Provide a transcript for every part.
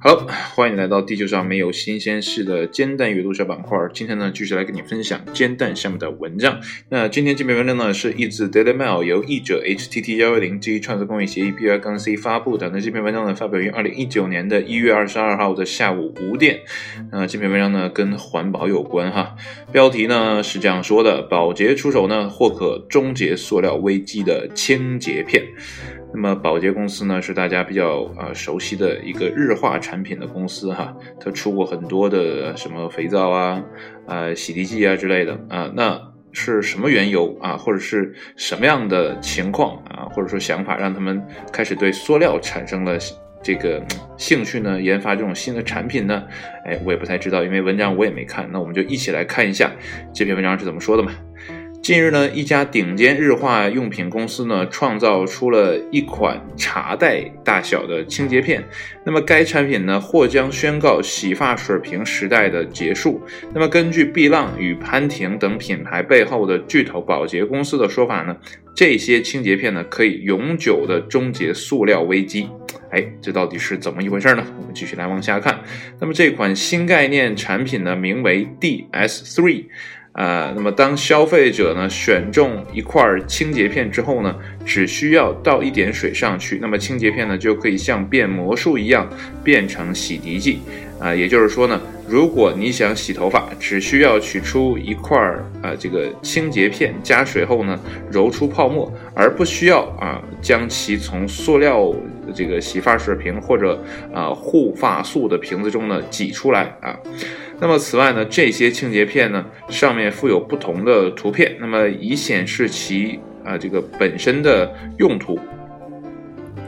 好，欢迎来到地球上没有新鲜事的煎蛋阅读小板块。今天呢，继续来跟你分享煎蛋下面的文章。那今天这篇文章呢，是译自 Daily Mail，由译者 HTT 幺幺零 G 创作公益协议 B Y 杠 C 发布的。那这篇文章呢，发表于二零一九年的一月二十二号的下午五点。那这篇文章呢，跟环保有关哈。标题呢是这样说的：保洁出手呢，或可终结塑料危机的清洁片。那么宝洁公司呢，是大家比较呃熟悉的一个日化产品的公司哈，它出过很多的什么肥皂啊、呃洗涤剂啊之类的啊，那是什么缘由啊，或者是什么样的情况啊，或者说想法，让他们开始对塑料产生了这个兴趣呢？研发这种新的产品呢？哎，我也不太知道，因为文章我也没看，那我们就一起来看一下这篇文章是怎么说的嘛。近日呢，一家顶尖日化用品公司呢，创造出了一款茶袋大小的清洁片。那么该产品呢，或将宣告洗发水瓶时代的结束。那么根据碧浪与潘婷等品牌背后的巨头保洁公司的说法呢，这些清洁片呢，可以永久的终结塑料危机。哎，这到底是怎么一回事呢？我们继续来往下看。那么这款新概念产品呢，名为 DS3。呃，那么当消费者呢选中一块清洁片之后呢，只需要倒一点水上去，那么清洁片呢就可以像变魔术一样变成洗涤剂。啊，也就是说呢，如果你想洗头发，只需要取出一块儿啊这个清洁片，加水后呢揉出泡沫，而不需要啊将其从塑料这个洗发水瓶或者啊护发素的瓶子中呢挤出来啊。那么此外呢，这些清洁片呢上面附有不同的图片，那么以显示其啊这个本身的用途。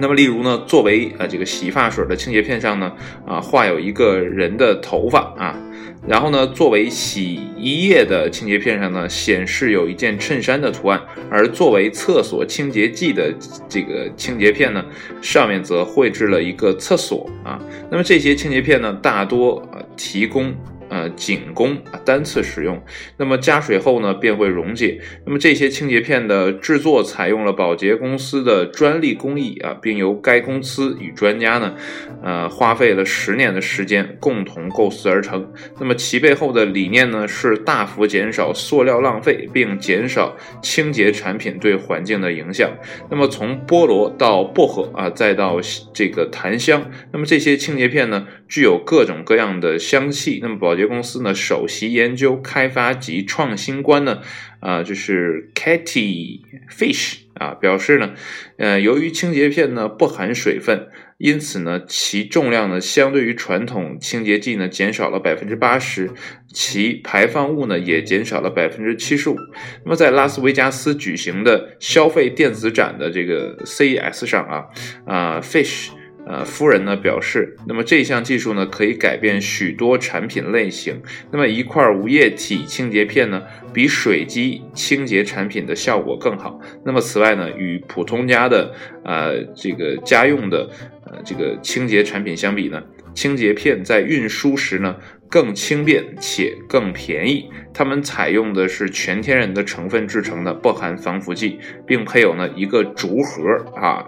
那么例如呢，作为呃这个洗发水的清洁片上呢啊画有一个人的头发啊，然后呢作为洗衣液的清洁片上呢显示有一件衬衫的图案，而作为厕所清洁剂的这个清洁片呢上面则绘制了一个厕所啊。那么这些清洁片呢大多啊提供。呃，仅供单次使用。那么加水后呢，便会溶解。那么这些清洁片的制作采用了宝洁公司的专利工艺啊，并由该公司与专家呢，呃，花费了十年的时间共同构思而成。那么其背后的理念呢，是大幅减少塑料浪费，并减少清洁产品对环境的影响。那么从菠萝到薄荷啊，再到这个檀香，那么这些清洁片呢，具有各种各样的香气。那么宝洁公司呢，首席研究开发及创新官呢，啊，就是 Katy Fish 啊，表示呢，呃，由于清洁片呢不含水分，因此呢，其重量呢相对于传统清洁剂呢减少了百分之八十，其排放物呢也减少了百分之七十五。那么在拉斯维加斯举行的消费电子展的这个 CES 上啊，啊，Fish。呃，夫人呢表示，那么这项技术呢可以改变许多产品类型。那么一块无液体清洁片呢，比水基清洁产品的效果更好。那么此外呢，与普通家的呃这个家用的呃这个清洁产品相比呢，清洁片在运输时呢更轻便且更便宜。它们采用的是全天然的成分制成的，不含防腐剂，并配有呢一个竹盒啊。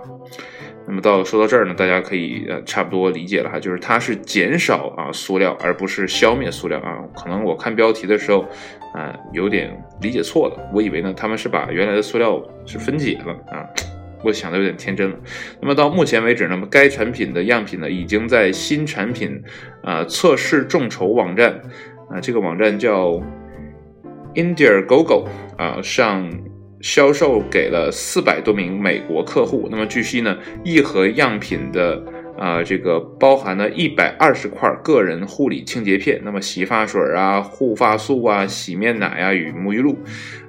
那么到说到这儿呢，大家可以呃差不多理解了哈，就是它是减少啊塑料，而不是消灭塑料啊。可能我看标题的时候，啊有点理解错了，我以为呢他们是把原来的塑料是分解了啊，我想的有点天真了。那么到目前为止呢，该产品的样品呢已经在新产品啊测试众筹网站啊，这个网站叫 Indiegogo 啊上。销售给了四百多名美国客户。那么据悉呢，一盒样品的啊，这个包含了一百二十块个人护理清洁片，那么洗发水啊、护发素啊、洗面奶啊与沐浴露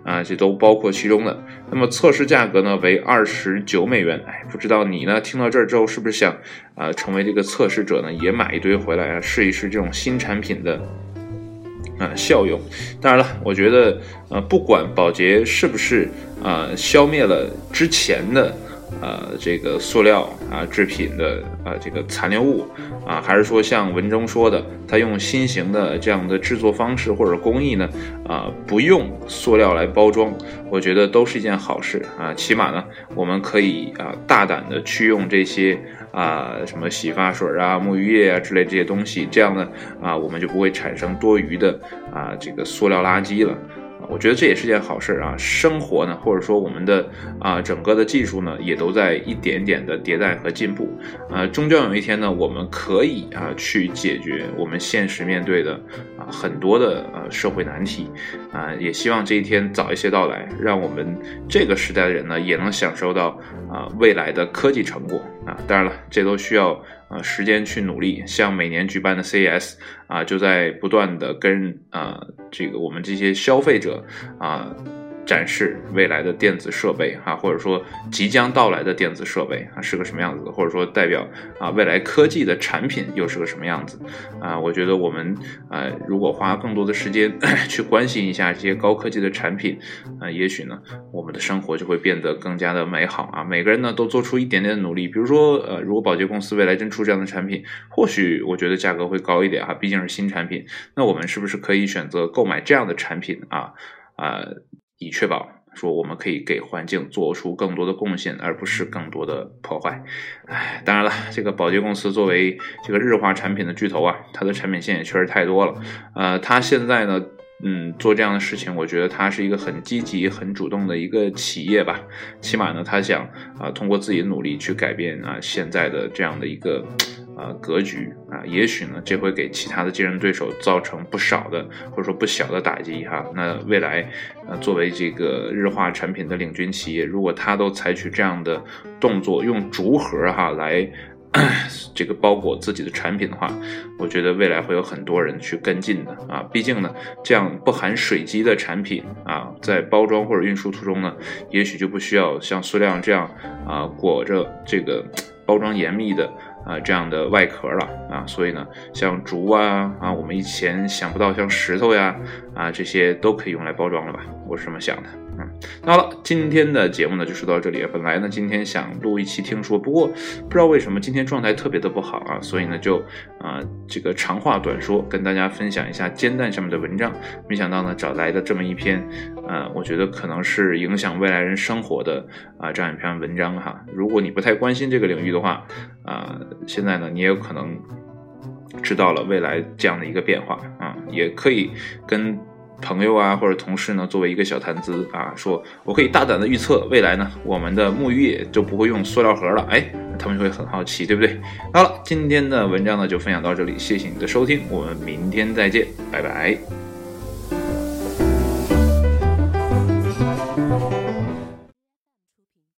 啊，这都包括其中的。那么测试价格呢为二十九美元。哎，不知道你呢听到这儿之后是不是想啊成为这个测试者呢，也买一堆回来啊试一试这种新产品的。啊，效用。当然了，我觉得，呃，不管保洁是不是啊消灭了之前的呃这个塑料啊制品的啊这个残留物啊，还是说像文中说的，他用新型的这样的制作方式或者工艺呢啊不用塑料来包装，我觉得都是一件好事啊，起码呢我们可以啊大胆的去用这些。啊，什么洗发水啊、沐浴液啊之类这些东西，这样呢，啊，我们就不会产生多余的啊这个塑料垃圾了。我觉得这也是件好事啊！生活呢，或者说我们的啊整个的技术呢，也都在一点点的迭代和进步。啊，终将有一天呢，我们可以啊去解决我们现实面对的啊很多的呃社会难题。啊，也希望这一天早一些到来，让我们这个时代的人呢，也能享受到啊未来的科技成果。啊，当然了，这都需要。啊，时间去努力，像每年举办的 CES 啊，就在不断的跟啊这个我们这些消费者啊。展示未来的电子设备啊，或者说即将到来的电子设备啊是个什么样子，或者说代表啊未来科技的产品又是个什么样子啊？我觉得我们呃如果花更多的时间 去关心一下这些高科技的产品啊，也许呢我们的生活就会变得更加的美好啊。每个人呢都做出一点点的努力，比如说呃如果宝洁公司未来真出这样的产品，或许我觉得价格会高一点哈，毕竟是新产品，那我们是不是可以选择购买这样的产品啊啊？以确保说我们可以给环境做出更多的贡献，而不是更多的破坏。哎，当然了，这个宝洁公司作为这个日化产品的巨头啊，它的产品线也确实太多了。呃，它现在呢，嗯，做这样的事情，我觉得他是一个很积极、很主动的一个企业吧。起码呢，他想啊，通过自己的努力去改变啊现在的这样的一个。呃，格局啊，也许呢，这会给其他的竞争对手造成不少的或者说不小的打击哈。那未来，呃，作为这个日化产品的领军企业，如果他都采取这样的动作，用竹盒哈来这个包裹自己的产品的话，我觉得未来会有很多人去跟进的啊。毕竟呢，这样不含水基的产品啊，在包装或者运输途中呢，也许就不需要像塑料这样啊裹着这个包装严密的。啊，这样的外壳了啊，所以呢，像竹啊啊，我们以前想不到像石头呀啊，这些都可以用来包装了吧？我是这么想的。嗯，那好了，今天的节目呢就说到这里。本来呢今天想录一期听说，不过不知道为什么今天状态特别的不好啊，所以呢就啊这个长话短说，跟大家分享一下煎蛋上面的文章。没想到呢找来的这么一篇，呃，我觉得可能是影响未来人生活的啊这样一篇文章哈。如果你不太关心这个领域的话，啊，现在呢你也有可能知道了未来这样的一个变化啊，也可以跟。朋友啊，或者同事呢，作为一个小谈资啊，说我可以大胆的预测未来呢，我们的沐浴液就不会用塑料盒了，哎，他们就会很好奇，对不对？好了，今天的文章呢就分享到这里，谢谢你的收听，我们明天再见，拜拜。